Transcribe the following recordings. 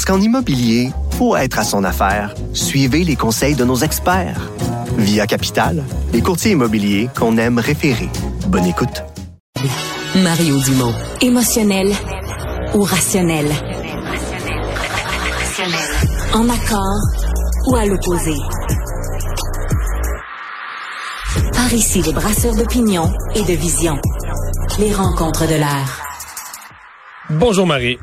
Parce qu'en immobilier, pour être à son affaire, suivez les conseils de nos experts. Via Capital, les courtiers immobiliers qu'on aime référer. Bonne écoute. Mario Dumont. Émotionnel ou rationnel? En accord ou à l'opposé? Par ici, les brasseurs d'opinion et de vision. Les rencontres de l'air. Bonjour Marie.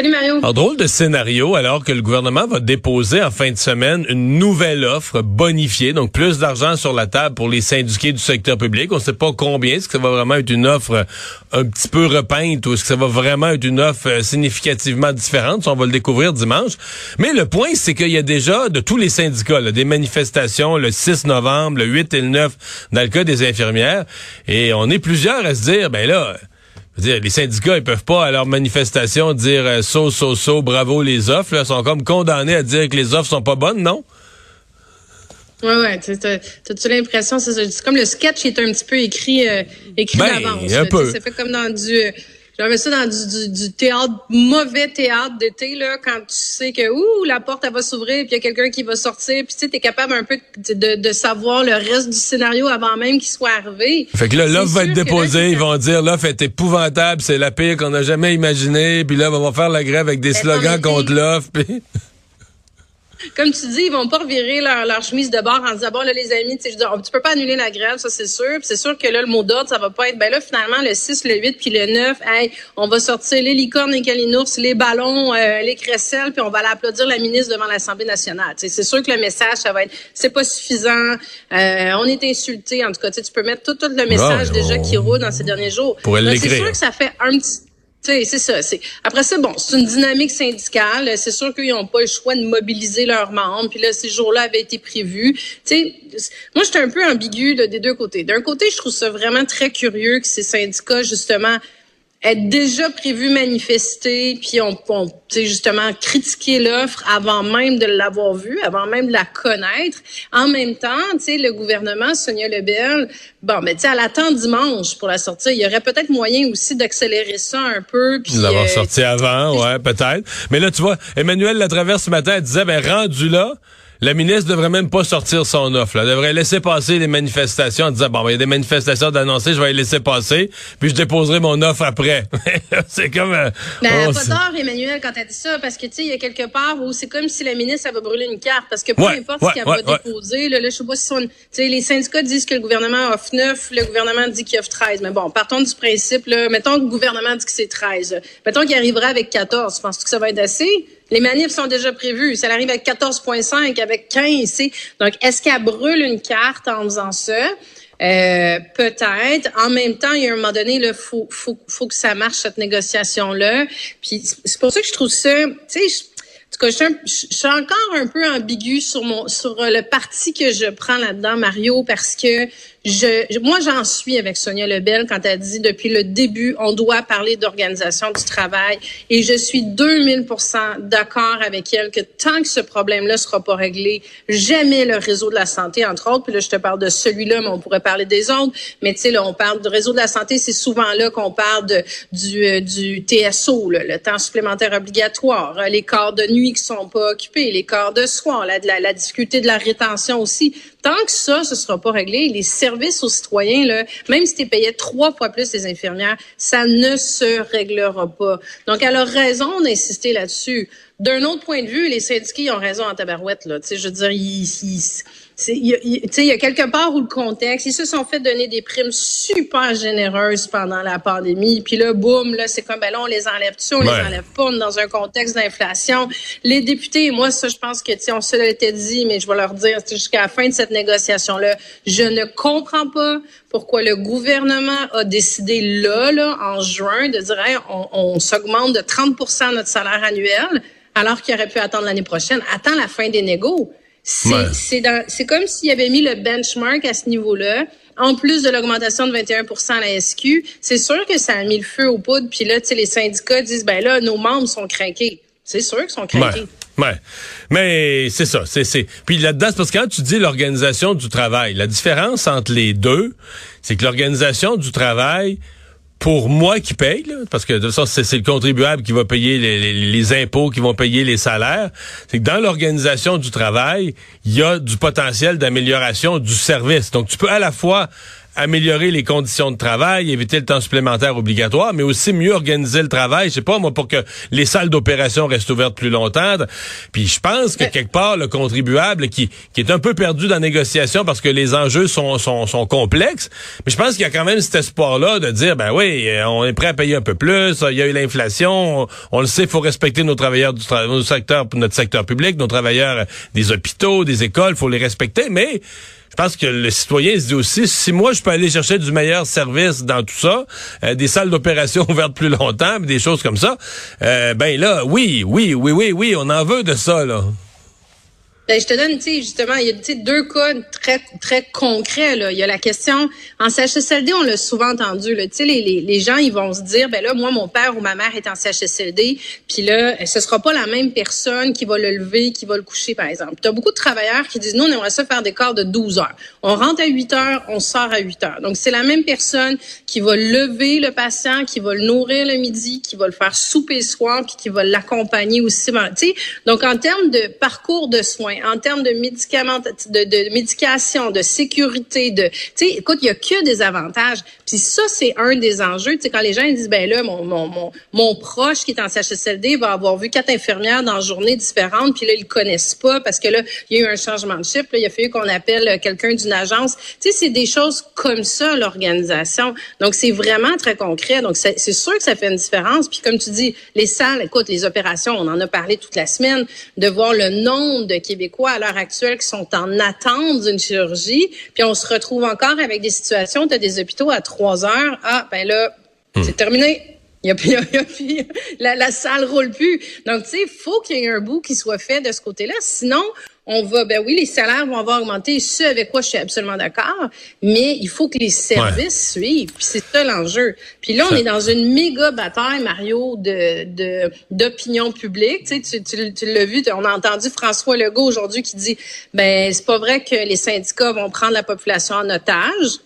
Salut Mario. Drôle de scénario alors que le gouvernement va déposer en fin de semaine une nouvelle offre bonifiée, donc plus d'argent sur la table pour les syndiqués du secteur public. On ne sait pas combien. Est-ce que ça va vraiment être une offre un petit peu repeinte ou est-ce que ça va vraiment être une offre euh, significativement différente? On va le découvrir dimanche. Mais le point, c'est qu'il y a déjà de tous les syndicats là, des manifestations le 6 novembre, le 8 et le 9 dans le cas des infirmières. Et on est plusieurs à se dire, ben là dire, les syndicats, ils peuvent pas à leur manifestation dire euh, so, so, so, bravo les offres. Là, ils sont comme condamnés à dire que les offres sont pas bonnes, non? Ouais, ouais. T'as-tu l'impression, c'est comme le sketch est un petit peu écrit, euh, écrit Ben, d'avance. C'est fait comme dans du, euh, j'avais ça dans du, du, du théâtre, mauvais théâtre d'été, là, quand tu sais que, ouh, la porte, elle va s'ouvrir, puis il y a quelqu'un qui va sortir, puis tu sais, t'es capable un peu de, de, de savoir le reste du scénario avant même qu'il soit arrivé. Fait que là, l'offre va être là, déposée, ils vont dire l'offre est épouvantable, c'est la pire qu'on a jamais imaginée, puis là, on va faire la grève avec des slogans contre l'offre. puis- comme tu dis, ils vont pas revirer leur, leur chemise de bord en disant bon là les amis, tu sais, je veux dire, tu peux pas annuler la grève, ça c'est sûr. C'est sûr que là le mot d'ordre, ça va pas être ben là finalement le 6, le 8 puis le 9, hey, on va sortir les licornes, les calinours, les ballons, euh, les crécelles, puis on va aller applaudir la ministre devant l'Assemblée nationale. Tu sais, c'est sûr que le message ça va être c'est pas suffisant, euh, on est insulté en tout cas, tu sais, tu peux mettre tout, tout le message déjà qui roule dans ces derniers jours. C'est sûr que ça fait un petit sais, c'est ça. C'est après ça, bon, c'est une dynamique syndicale. C'est sûr qu'ils n'ont pas le choix de mobiliser leurs membres. Puis là, ces jours-là avaient été prévus. Sais, moi, j'étais un peu ambigu des deux côtés. D'un côté, je trouve ça vraiment très curieux que ces syndicats, justement, aient déjà prévu manifester, puis on, on justement critiquer l'offre avant même de l'avoir vue, avant même de la connaître. En même temps, tu sais, le gouvernement, Sonia Lebel, bon, mais tu sais, elle attend dimanche pour la sortir. Il y aurait peut-être moyen aussi d'accélérer ça un peu. Puis, de l'avoir euh, sorti avant, ouais, peut-être. Mais là, tu vois, Emmanuel Latraverse ce matin, elle disait, ben, rendu là, la ministre devrait même pas sortir son offre. Là. Elle devrait laisser passer les manifestations en disant, bon, ben, il y a des manifestations d'annoncer, je vais les laisser passer, puis je déposerai mon offre après. c'est comme... euh, Ben, on pas tort, Emmanuel, quand elle dit ça, parce que, tu sais, il y a quelque part où c'est comme si la ministre, elle va brûler une carte, parce que peu Ouais, importe ouais, ce qu'elle ouais, va déposer, là, là, je sais pas si son, tu sais, les syndicats disent que le gouvernement offre 9, le gouvernement dit qu'il offre 13. Mais bon, partons du principe, là, mettons que le gouvernement dit que c'est 13. là. Mettons qu'il arrivera avec 14. Penses-tu que ça va être assez? Les manifs sont déjà prévus. Ça arrive avec 14,5, avec 15, tu sais. Donc, est-ce qu'elle brûle une carte en faisant ça? Euh, peut-être. En même temps, il y a un moment donné, il faut, faut, faut que ça marche, cette négociation-là. Puis c'est pour ça que je trouve ça, tu sais, en tout cas, je suis, je suis encore un peu ambiguë sur mon sur le parti que je prends là-dedans, Mario, parce que je, moi, j'en suis avec Sonia Lebel quand elle dit depuis le début, on doit parler d'organisation du travail, et je suis 2000% d'accord avec elle que tant que ce problème-là sera pas réglé, jamais le réseau de la santé, entre autres, puis là, je te parle de celui-là, mais on pourrait parler des autres, mais tu sais, là, on parle du réseau de la santé, c'est souvent là qu'on parle du, euh, du TSO, le temps supplémentaire obligatoire, euh, les corps de nuit qui sont pas occupés, les corps de soins, la, la, la difficulté de la rétention aussi. Tant que ça, ce sera pas réglé, les services aux citoyens, là, même si tu payais trois fois plus les infirmières, ça ne se réglera pas. Donc, elle a raison d'insister là-dessus. D'un autre point de vue, les syndiqués ont raison en tabarouette. Là. Tu sais, je veux dire, ils, ils- y, a- sais, il y a quelque part où le contexte, ils se sont fait donner des primes super généreuses pendant la pandémie. Puis là, boum, là, c'est comme, ben là, on les enlève dessus, on Ouais. les enlève pas, on est dans un contexte d'inflation. Les députés, moi, ça, je pense que, tu on se l'était dit, mais je vais leur dire, jusqu'à la fin de cette négociation-là, je ne comprends pas pourquoi le gouvernement a décidé là, là, en juin, de dire, Hey, on, on s'augmente de 30% notre salaire annuel alors qu'il aurait pu attendre l'année prochaine. Attends la fin des négos. C'est comme s'il avait mis le benchmark à ce niveau-là. En plus de l'augmentation de 21% à la SQ, c'est sûr que ça a mis le feu aux poudres. Puis là, tu sais, les syndicats disent, ben là, nos membres sont craqués. C'est sûr qu'ils sont craqués. Ouais. Mais c'est ça, c'est c'est puis là-dedans c'est parce que quand tu dis l'organisation du travail, la différence entre les deux, c'est que l'organisation du travail pour moi qui paye, parce que de toute façon, c'est le contribuable qui va payer les, les, impôts, qui vont payer les salaires, c'est que dans l'organisation du travail, il y a du potentiel d'amélioration du service. Donc, tu peux à la fois améliorer les conditions de travail, éviter le temps supplémentaire obligatoire, mais aussi mieux organiser le travail. Je sais pas, moi, pour que les salles d'opération restent ouvertes plus longtemps. Puis je pense que quelque part, le contribuable qui, qui est un peu perdu dans la négociation parce que les enjeux sont, sont, sont complexes, mais je pense qu'il y a quand même cet espoir-là de dire, ben oui, euh, on est prêt à payer un peu plus, il y a eu l'inflation, on, le sait, il faut respecter nos travailleurs du secteur, notre secteur public, nos travailleurs des hôpitaux, des écoles, faut les respecter, mais je pense que le citoyen se dit aussi, si moi je peux aller chercher du meilleur service dans tout ça, euh, des salles d'opération ouvertes plus longtemps, des choses comme ça, euh, ben là, oui, oui, oui, oui, oui, on en veut de ça, là. Ben, je te donne, tu sais, justement, il y a deux cas très très concrets. Là. Il y a la question, en CHSLD, on l'a souvent entendu, sais, les, les, les, gens, ils vont se dire, ben là, moi, mon père ou ma mère est en CHSLD, puis là, ce sera pas la même personne qui va le lever, qui va le coucher, par exemple. Tu as beaucoup de travailleurs qui disent, nous, on aimerait ça faire des corps de 12 heures. On rentre à 8 heures, on sort à 8 heures. Donc, c'est la même personne qui va lever le patient, qui va le nourrir le midi, qui va le faire souper le soir, puis qui va l'accompagner aussi. Tu sais, donc, en termes de parcours de soins, en termes de médicaments, de, de médication, de sécurité, de, tu sais, écoute, il y a que des avantages. Puis ça, c'est un des enjeux. Tu sais, quand les gens disent, ben là, mon, mon, mon, mon, proche qui est en CHSLD va avoir vu quatre infirmières dans journées différentes, puis là, ils connaissent pas parce que là, il y a eu un changement de chiffre. Là, il a fallu qu'on appelle quelqu'un d'une agence. Tu sais, c'est des choses comme ça, l'organisation. Donc, c'est vraiment très concret. Donc, c'est sûr que ça fait une différence. Puis comme tu dis, les salles, écoute, les opérations, on en a parlé toute la semaine, de voir le nombre de Québécois Québécois à l'heure actuelle qui sont en attente d'une chirurgie, puis on se retrouve encore avec des situations, tu as des hôpitaux à trois heures, ah ben là, hmm. c'est terminé. Il y a, il y a, la, la salle roule plus. Donc, tu sais, il faut qu'il y ait un bout qui soit fait de ce côté-là. Sinon, on va, ben oui, les salaires vont avoir augmenté, ce avec quoi je suis absolument d'accord, mais il faut que les services suivent. Puis c'est ça l'enjeu. Puis là, on est dans une méga bataille, Mario, de d'opinion publique. Tu, sais, tu, tu, l'as vu, on a entendu François Legault aujourd'hui qui dit, ben c'est pas vrai que les syndicats vont prendre la population en otage.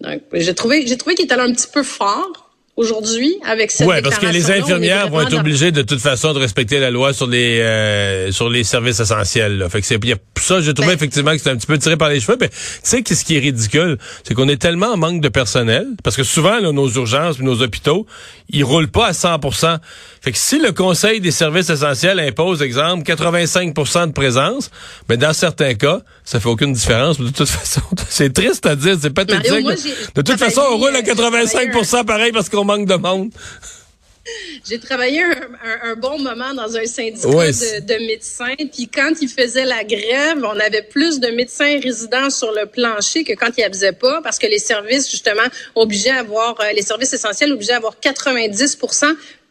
Donc, j'ai trouvé, j'ai trouvé qu'il était un petit peu fort aujourd'hui avec cette Ouais, parce que les infirmières vont être obligées de toute façon de respecter la loi sur les euh, sur les services essentiels. Là. Fait que c'est ça, j'ai trouvé ben effectivement que c'est un petit peu tiré par les cheveux. Mais tu sais qu'est-ce qui est ridicule, c'est qu'on est tellement en manque de personnel parce que souvent là, nos urgences, nos hôpitaux, ils roulent pas à 100% Fait que si le Conseil des services essentiels impose, exemple, 85% de présence, mais ben, dans certains cas, ça fait aucune différence. De toute façon, c'est triste à dire, c'est pas de toute façon, on roule à 85% pareil parce qu'on manque de monde. J'ai travaillé un, bon moment dans un syndicat de, médecins. Puis quand ils faisaient la grève, on avait plus de médecins résidents sur le plancher que quand ils n'abusaient pas, parce que les services justement obligeaient à avoir, euh, les services essentiels obligeaient à avoir 90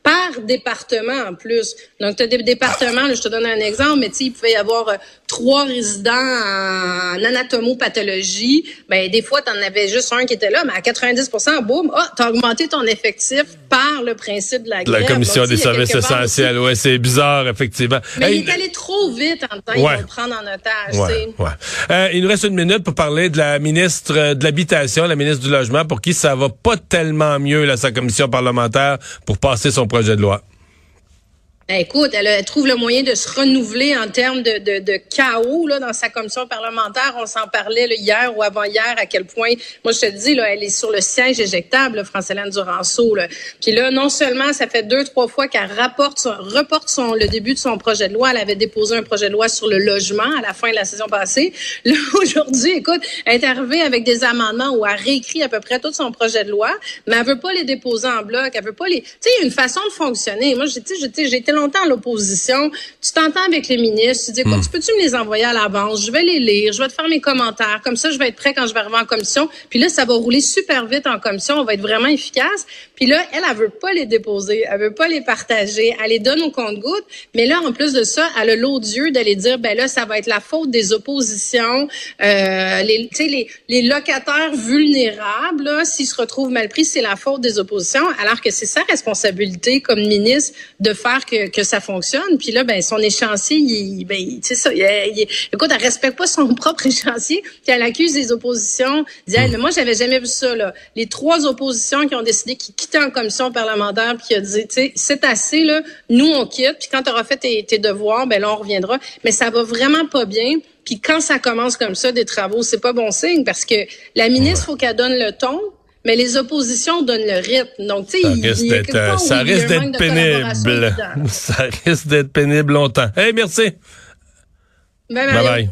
par département en plus. Donc, tu as des départements, je te donne un exemple, mais tu sais, il pouvait y avoir euh, trois résidents en anatomopathologie. Ben, des fois, tu en avais juste un qui était là, mais à 90% boum, oh, tu as augmenté ton effectif par le principe de la grève. La commission des services essentiels, ouais, c'est bizarre, effectivement. Mais il est allé trop vite en temps, ouais. ils vont prendre en otage. Ouais, ouais. Euh, il nous reste une minute pour parler de la ministre de l'Habitation, la ministre du Logement, pour qui ça va pas tellement mieux, là, sa commission parlementaire, pour passer son projet de loi. Ben, écoute, elle, trouve le moyen de se renouveler en termes de, de, de chaos là, dans sa commission parlementaire. On s'en parlait hier ou avant-hier à quel point, moi je te dis, là, elle est sur le siège éjectable, France-Hélène Duranceau. Là. Puis là, non seulement ça fait deux, trois fois qu'elle rapporte reporte son, le début de son projet de loi. Elle avait déposé un projet de loi sur le logement à la fin de la saison passée. Là, aujourd'hui, écoute, elle est arrivée avec des amendements où elle réécrit à peu près tout son projet de loi, mais elle veut pas les déposer en bloc. Elle veut pas les... Tu sais, il y a une façon de fonctionner. Moi, j'ai été longtemps à l'opposition. Tu t'entends avec les ministres, tu dis, écoute, tu peux-tu me les envoyer à l'avance? Je vais les lire, je vais te faire mes commentaires. Comme ça, je vais être prêt quand je vais arriver en commission. Puis là, ça va rouler super vite en commission. On va être vraiment efficace. Puis là, elle, elle veut pas les déposer. Elle veut pas les partager. Elle les donne au compte-gouttes. Mais là, en plus de ça, elle a l'odieux d'aller dire, ben là, ça va être la faute des oppositions. Euh, les, les, les locataires vulnérables, s'ils se retrouvent mal pris, c'est la faute des oppositions. Alors que c'est sa responsabilité comme ministre de faire que, que ça fonctionne. Puis là, ben son échéancier, il, ben, c'est ça. Il, écoute, elle respecte pas son propre échéancier. Puis elle accuse les oppositions. Dit, mais moi, j'avais jamais vu ça. Là. Les trois oppositions qui ont décidé qu'ils quittaient en commission parlementaire, puis qui a dit, tu sais, c'est assez là. Nous, on quitte. Puis quand tu auras fait tes, tes devoirs, ben là, on reviendra. Mais ça va vraiment pas bien. Puis quand ça commence comme ça, des travaux, c'est pas bon signe parce que la ministre, faut qu'elle donne le ton, mais les oppositions donnent le rythme. Donc, tu sais, ça risque d'être pénible. Ça risque d'être pénible longtemps. Hey, merci. bye. bye.